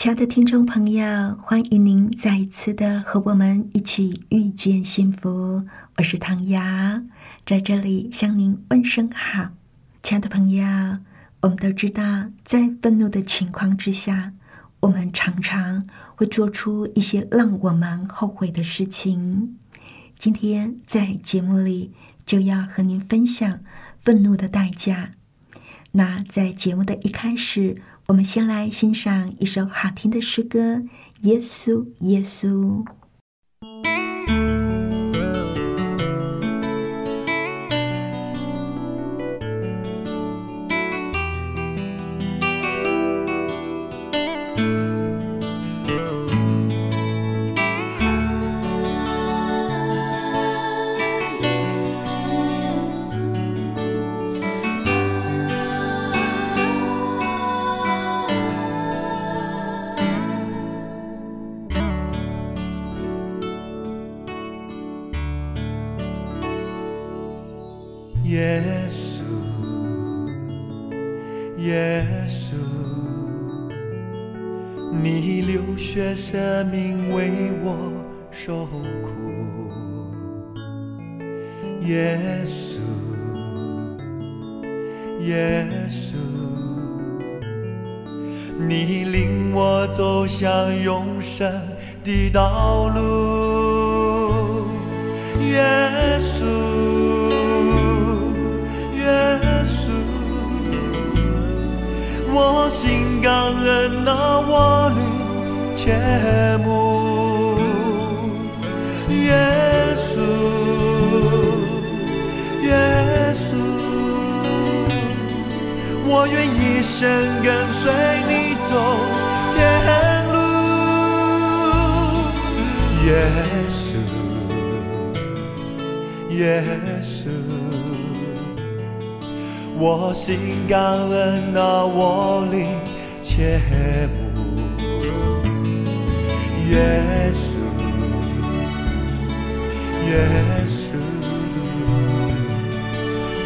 亲爱的听众朋友，欢迎您再一次的和我们一起遇见幸福。我是唐瑶，在这里向您问声好。亲爱的朋友，我们都知道，在愤怒的情况之下，我们常常会做出一些让我们后悔的事情。今天在节目里就要和您分享愤怒的代价。那在节目的一开始。我们先来欣赏一首好听的诗歌，《耶稣，耶稣》。耶稣，你流血舍命为我受苦。耶稣，耶稣，你领我走向永生的道路。耶稣。心感恩，那我的切慕，耶稣，耶稣，我愿一生跟随你走天路，耶稣，耶稣。我心感恩，那我灵切慕耶稣，耶稣，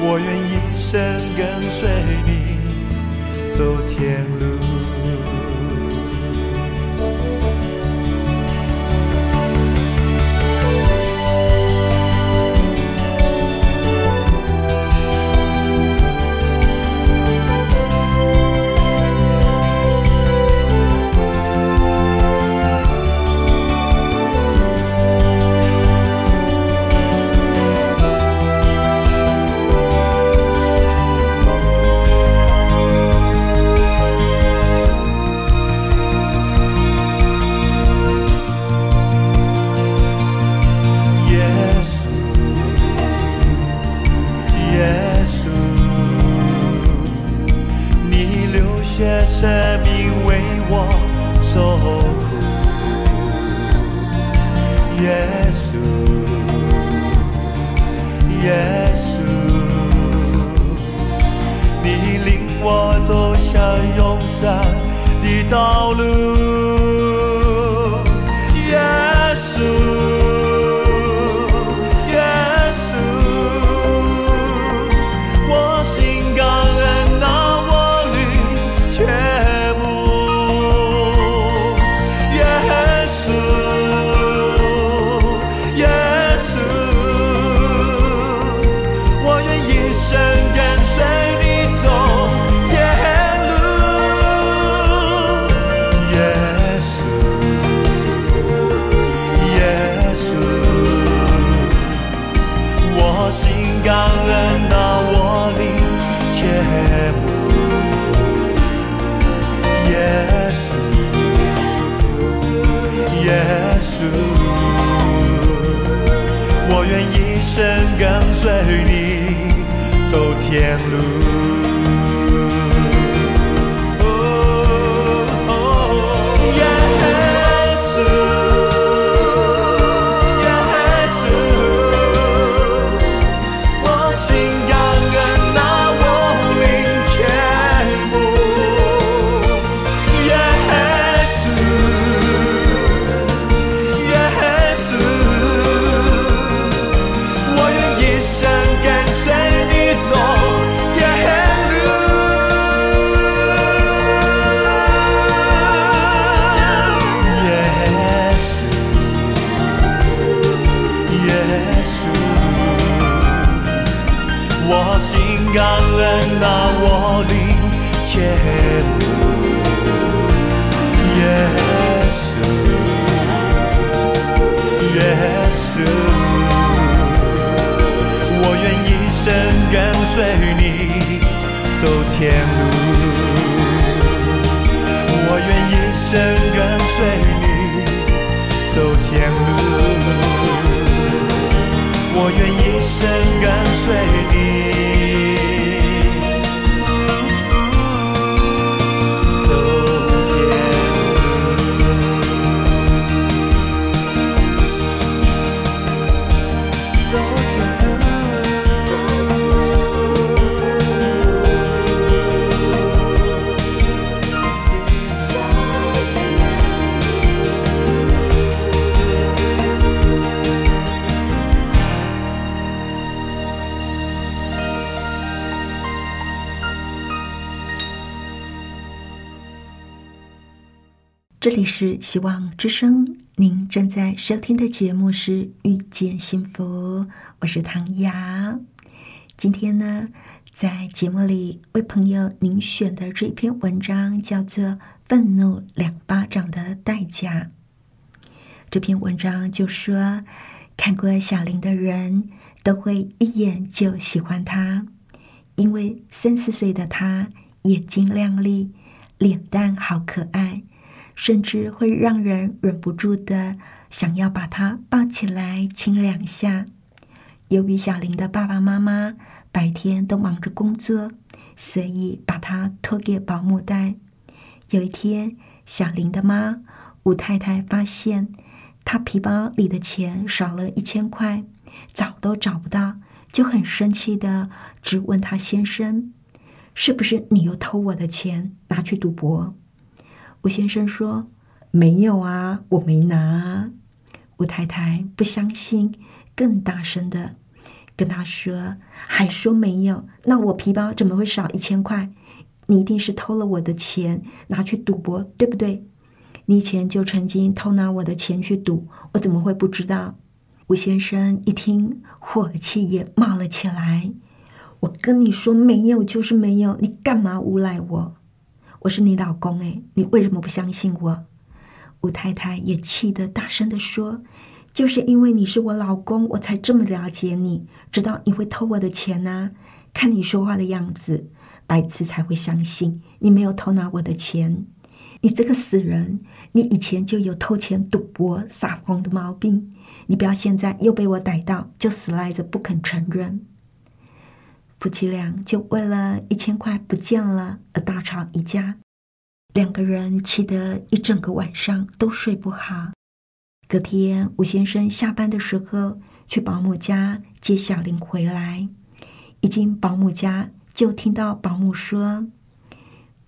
我愿一生跟随你走。天路，里是希望之声，您正在收听的节目是《遇见幸福》，我是唐雅。今天呢，在节目里为朋友您选的这篇文章叫做《愤怒两巴掌的代价》。这篇文章就说，看过小林的人都会一眼就喜欢他，因为三四岁的他眼睛亮丽，脸蛋好可爱。甚至会让人忍不住的想要把他抱起来亲两下。由于小林的爸爸妈妈白天都忙着工作，所以把他托给保姆带。有一天，小林的妈吴太太发现他皮包里的钱少了一千块，找都找不到，就很生气的质问他先生：“是不是你又偷我的钱拿去赌博？”吴先生说：“没有啊，我没拿啊。”吴太太不相信，更大声的跟他说：“还说没有？那我皮包怎么会少一千块？你一定是偷了我的钱拿去赌博，对不对？你以前就曾经偷拿我的钱去赌，我怎么会不知道？”吴先生一听，火气也冒了起来：“我跟你说没有就是没有，你干嘛诬赖我？”我是你老公哎，你为什么不相信我？吴太太也气得大声的说：“就是因为你是我老公，我才这么了解你，知道你会偷我的钱呐、看你说话的样子，白痴才会相信你没有偷拿我的钱。你这个死人，你以前就有偷钱、赌博、撒谎的毛病，你不要现在又被我逮到，就死赖着不肯承认。”夫妻俩就为了一千块不见了而大吵一架，两个人气得一整个晚上都睡不好。隔天，吴先生下班的时候去保姆家接小林回来，一进保姆家就听到保姆说：“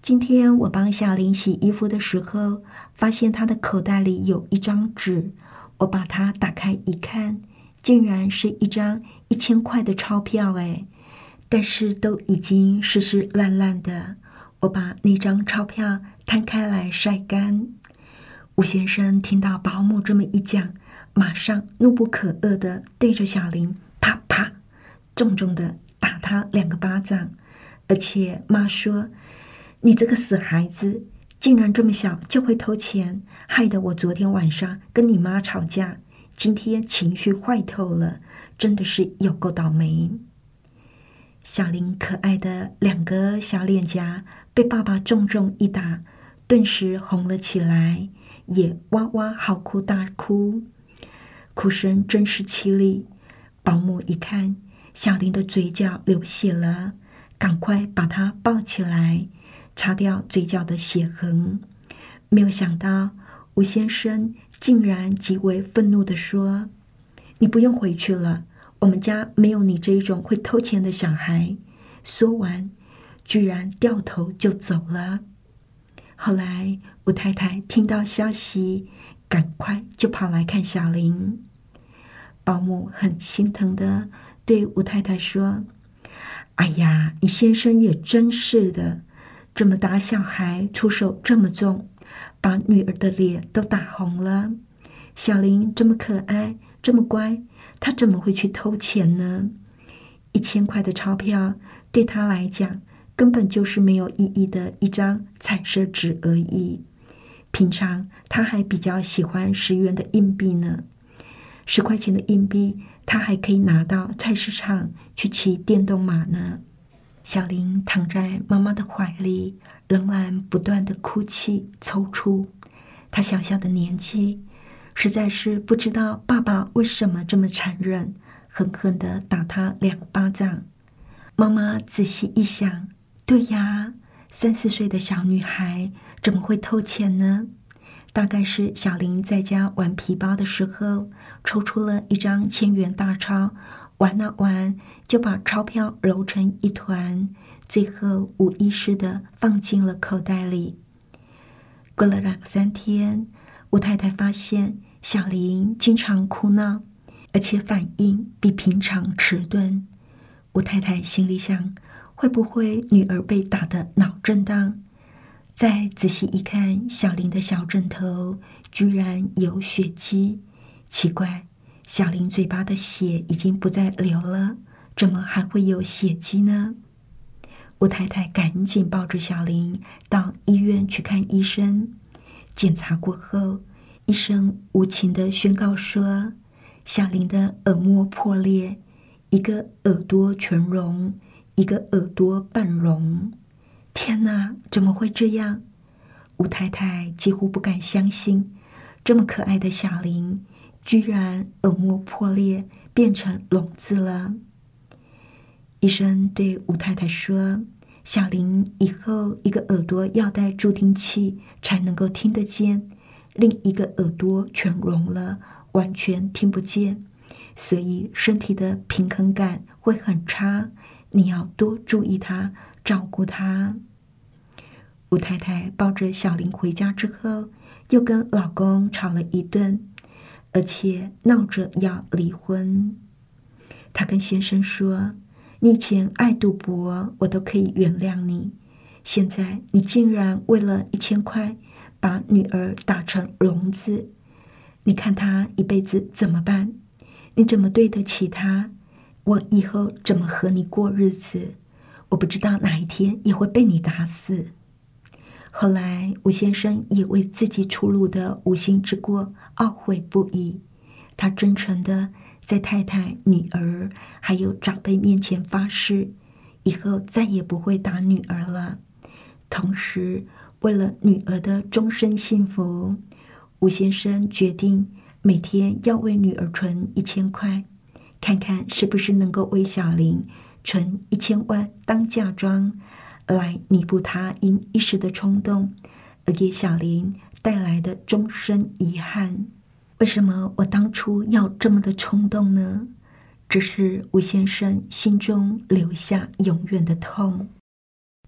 今天我帮小林洗衣服的时候，发现他的口袋里有一张纸，我把它打开一看，竟然是一张一千块的钞票，哎。”但是都已经湿湿烂烂的，我把那张钞票摊开来晒干。吴先生听到保姆这么一讲，马上怒不可遏的对着小林啪啪重重的打他两个巴掌，而且妈说：“你这个死孩子，竟然这么小就会偷钱，害得我昨天晚上跟你妈吵架，今天情绪坏透了，真的是有够倒霉。”小林可爱的两个小脸颊被爸爸重重一打，顿时红了起来，也哇哇嚎哭大哭，哭声真是凄厉。保姆一看小林的嘴角流血了，赶快把他抱起来，擦掉嘴角的血痕。没有想到吴先生竟然极为愤怒的说：“你不用回去了。”我们家没有你这一种会偷钱的小孩。说完，居然掉头就走了。后来，吴太太听到消息，赶快就跑来看小林。保姆很心疼的对吴太太说：“哎呀，你先生也真是的，这么打小孩出手这么重，把女儿的脸都打红了。小林这么可爱，这么乖。”他怎么会去偷钱呢？一千块的钞票对他来讲根本就是没有意义的一张彩色纸而已。平常他还比较喜欢十元的硬币呢，十块钱的硬币他还可以拿到菜市场去骑电动马呢。小林躺在妈妈的怀里，仍然不断的哭泣抽搐。他小小的年纪，实在是不知道爸爸为什么这么残忍，狠狠的打他两巴掌。妈妈仔细一想，对呀，三四岁的小女孩怎么会偷钱呢？大概是小林在家玩皮包的时候，抽出了一张千元大钞。玩啊玩，就把钞票揉成一团，最后无意识的放进了口袋里。过了两三天，吴太太发现小林经常哭闹，而且反应比平常迟钝。吴太太心里想：会不会女儿被打的脑震荡？再仔细一看，小林的小枕头居然有血迹，奇怪。小林嘴巴的血已经不再流了，怎么还会有血迹呢？吴太太赶紧抱着小林到医院去看医生。检查过后，医生无情的宣告说：“小林的耳膜破裂，一个耳朵全聋，一个耳朵半聋。”天哪，怎么会这样？吴太太几乎不敢相信，这么可爱的小林。居然耳膜破裂，变成聋子了。医生对吴太太说：“小林以后一个耳朵要戴助听器才能够听得见，另一个耳朵全聋了，完全听不见，所以身体的平衡感会很差。你要多注意他，照顾他。”吴太太抱着小林回家之后，又跟老公吵了一顿。而且闹着要离婚。她跟先生说：“你以前爱赌博，我都可以原谅你。现在你竟然为了一千块把女儿打成聋子，你看她一辈子怎么办？你怎么对得起她？我以后怎么和你过日子？我不知道哪一天也会被你打死。”后来，吴先生也为自己出路的无心之过懊悔不已。他真诚的在太太、女儿还有长辈面前发誓，以后再也不会打女儿了。同时，为了女儿的终身幸福，吴先生决定每天要为女儿存一千块，看看是不是能够为小玲存一千万当嫁妆。来弥补他因一时的冲动而给小林带来的终身遗憾。为什么我当初要这么的冲动呢？只是吴先生心中留下永远的痛。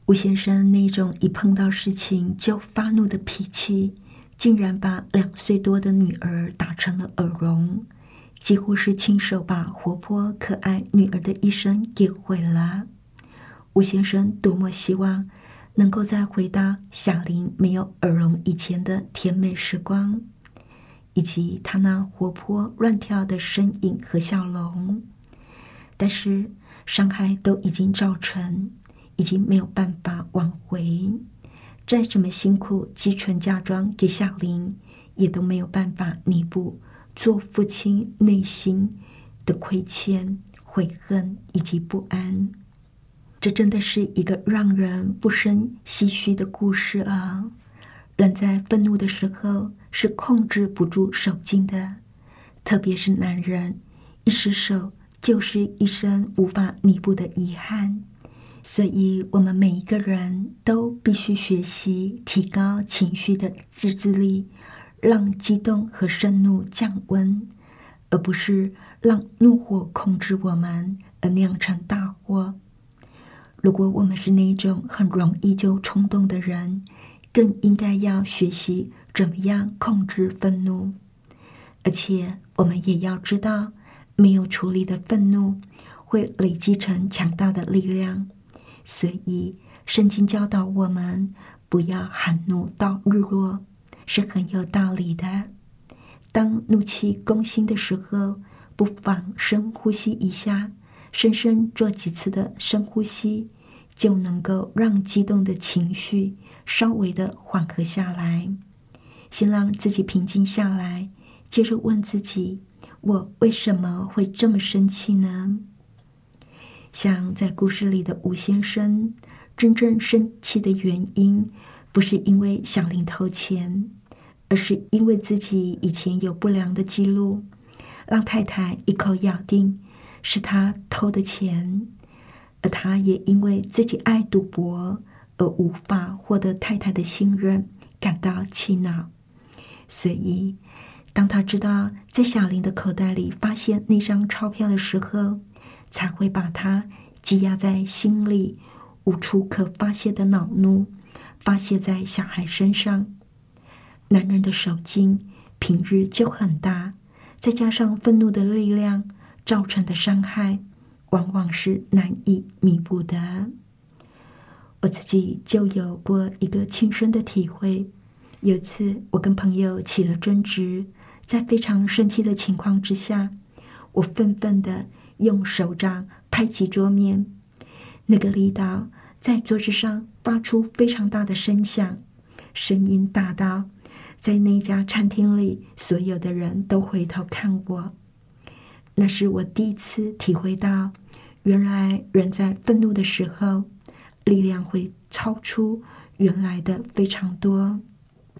吴先生那种一碰到事情就发怒的脾气，竟然把两岁多的女儿打成了耳聋，几乎是亲手把活泼可爱女儿的一生给毁了。吴先生多么希望能够再回到小林没有耳聋以前的甜美时光，以及他那活泼乱跳的身影和笑容。但是伤害都已经造成，已经没有办法挽回。再怎么辛苦积存嫁妆给小林，也都没有办法弥补做父亲内心的亏欠、悔恨以及不安。这真的是一个让人不胜唏嘘的故事啊！人在愤怒的时候是控制不住手劲的，特别是男人，一失手就是一生无法弥补的遗憾。所以，我们每一个人都必须学习提高情绪的自制力，让激动和盛怒降温，而不是让怒火控制我们而酿成大祸。如果我们是那种很容易就冲动的人，更应该要学习怎么样控制愤怒，而且我们也要知道，没有处理的愤怒会累积成强大的力量。所以，圣经教导我们不要含怒到日落，是很有道理的。当怒气攻心的时候，不妨深呼吸一下。深深做几次的深呼吸，就能够让激动的情绪稍微的缓和下来。先让自己平静下来，接着问自己：我为什么会这么生气呢？像在故事里的吴先生，真正生气的原因，不是因为小林偷钱，而是因为自己以前有不良的记录，让太太一口咬定是他偷的钱，而他也因为自己爱赌博而无法获得太太的信任，感到气恼。所以，当他知道在小林的口袋里发现那张钞票的时候，才会把他积压在心里、无处可发泄的恼怒发泄在小孩身上。男人的手劲平日就很大，再加上愤怒的力量造成的伤害，往往是难以弥补的。我自己就有过一个亲身的体会。有次，我跟朋友起了争执，在非常生气的情况之下，我愤愤的用手掌拍击桌面，那个力道在桌子上发出非常大的声响，声音大到在那家餐厅里所有的人都回头看我。那是我第一次体会到，原来人在愤怒的时候，力量会超出原来的非常多。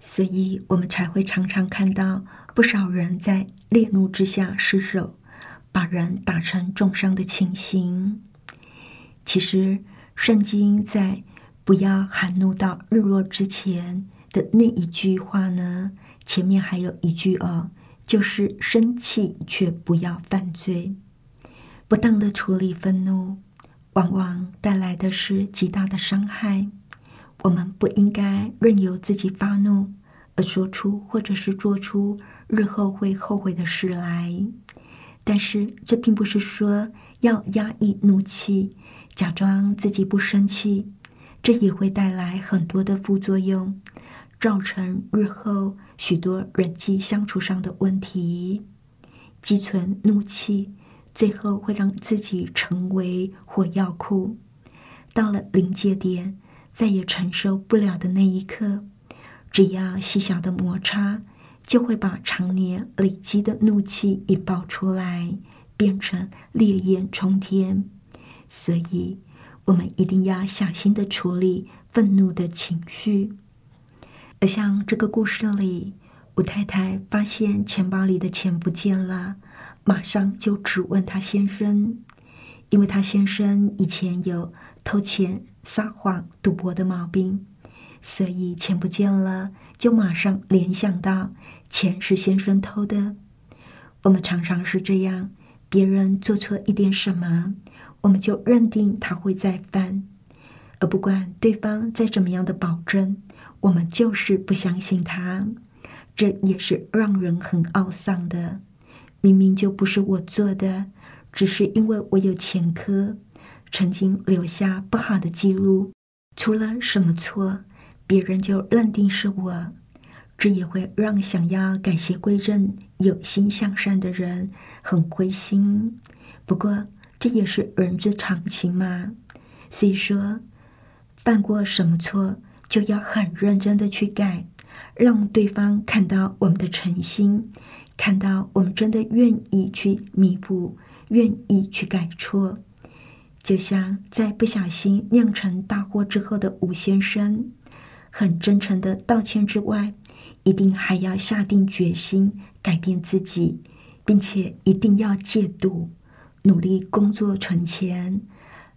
所以我们才会常常看到不少人在烈怒之下失手，把人打成重伤的情形。其实，圣经在“不要含怒到日落之前”的那一句话呢，前面还有一句哦，就是“生气却不要犯罪”。不当的处理愤怒，往往带来的是极大的伤害。我们不应该任由自己发怒，而说出或者是做出日后会后悔的事来。但是，这并不是说要压抑怒气，假装自己不生气，这也会带来很多的副作用，造成日后许多人际相处上的问题。积存怒气，最后会让自己成为火药库，到了临界点。再也承受不了的那一刻，只要细小的摩擦，就会把常年累积的怒气一爆出来，变成烈焰冲天。所以，我们一定要小心的处理愤怒的情绪。而像这个故事里，吴太太发现钱包里的钱不见了，马上就质问她先生，因为她先生以前有偷钱。撒谎、赌博的毛病，所以钱不见了，就马上联想到钱是先生偷的。我们常常是这样，别人做错一点什么，我们就认定他会再犯，而不管对方再怎么样的保证，我们就是不相信他。这也是让人很懊丧的。明明就不是我做的，只是因为我有前科。曾经留下不好的记录，出了什么错，别人就认定是我，这也会让想要改邪归正、有心向善的人很灰心。不过这也是人之常情嘛。所以说，犯过什么错，就要很认真的去改，让对方看到我们的诚心，看到我们真的愿意去弥补，愿意去改错。就像在不小心酿成大祸之后的吴先生，很真诚的道歉之外，一定还要下定决心改变自己，并且一定要戒赌，努力工作存钱，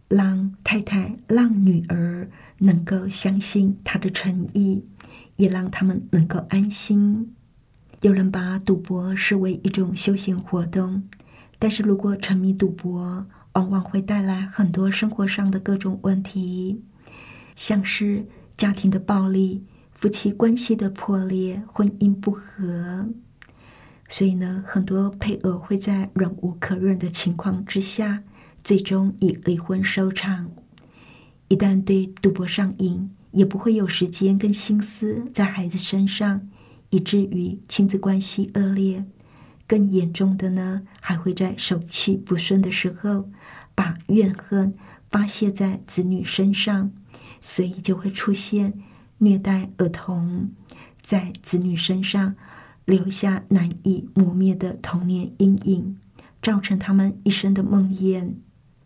让太太、让女儿能够相信他的诚意，也让他们能够安心。有人把赌博视为一种休闲活动，但是如果沉迷赌博，往往会带来很多生活上的各种问题，像是家庭的暴力、夫妻关系的破裂、婚姻不和。所以呢，很多配偶会在忍无可忍的情况之下，最终以离婚收场。一旦对赌博上瘾，也不会有时间跟心思在孩子身上，以至于亲子关系恶劣。更严重的呢，还会在手气不顺的时候。把怨恨发泄在子女身上，所以就会出现虐待儿童，在子女身上留下难以磨灭的童年阴影，造成他们一生的梦魇。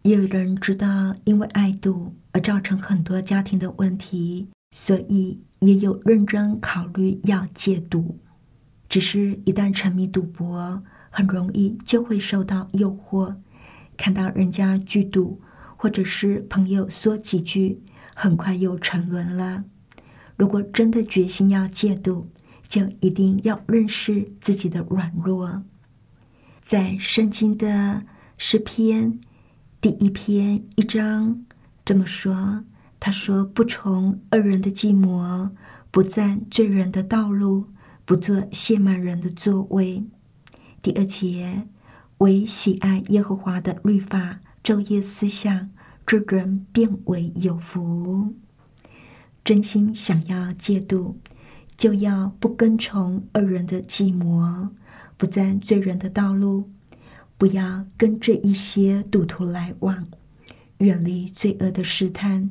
也有人知道，因为爱赌而造成很多家庭的问题，所以也有认真考虑要戒赌。只是，一旦沉迷赌博，很容易就会受到诱惑，看到人家剧赌，或者是朋友说几句，很快又沉沦了。如果真的决心要戒赌，就一定要认识自己的软弱。在圣经的诗篇。第一篇一章这么说：“他说不从恶人的计谋，不占罪人的道路，不做亵慢人的座位。”第二节：“唯喜爱耶和华的律法，昼夜思想，这人变为有福。”真心想要戒毒，就要不跟从恶人的计谋，不占罪人的道路。不要跟这一些赌徒来往，远离罪恶的试探，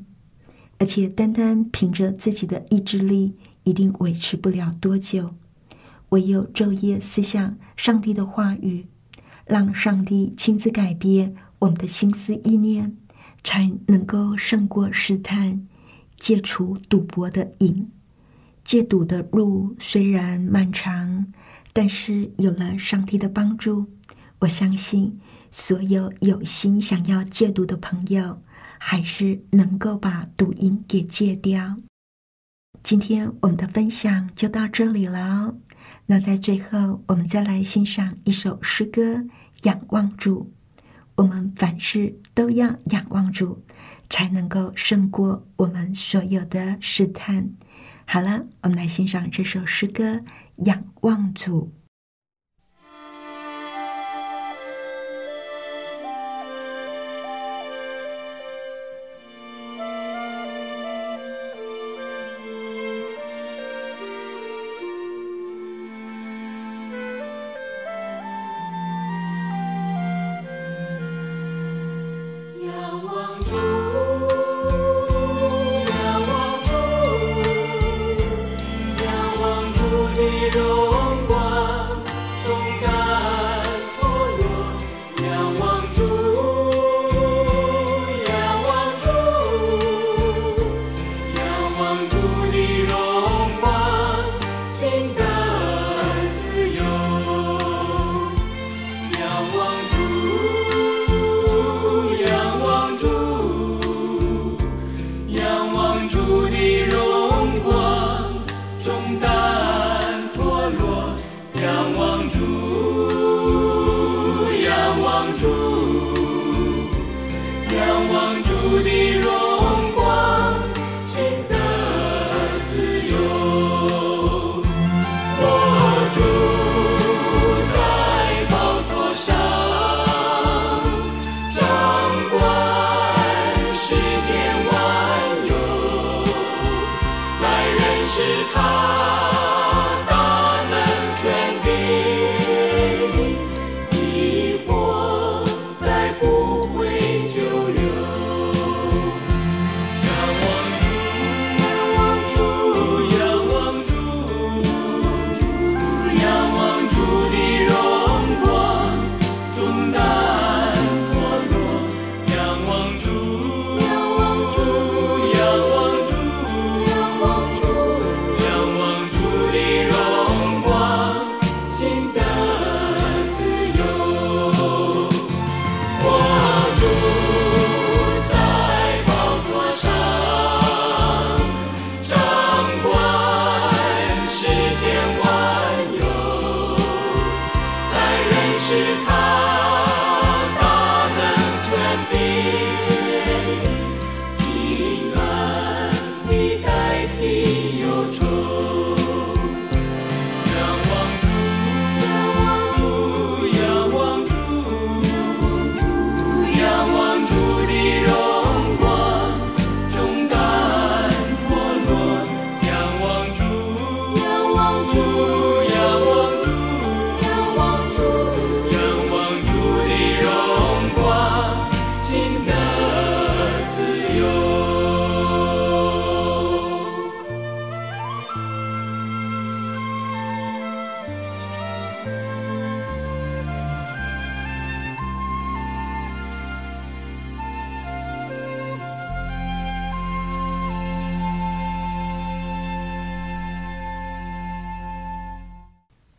而且单单凭着自己的意志力，一定维持不了多久。唯有昼夜思想上帝的话语，让上帝亲自改变我们的心思意念，才能够胜过试探，戒除赌博的瘾。戒赌的路虽然漫长，但是有了上帝的帮助。我相信所有有心想要戒赌的朋友，还是能够把赌瘾给戒掉。今天我们的分享就到这里了。那在最后，我们再来欣赏一首诗歌《仰望主》。我们凡事都要仰望主，才能够胜过我们所有的试探。好了，我们来欣赏这首诗歌《仰望主》。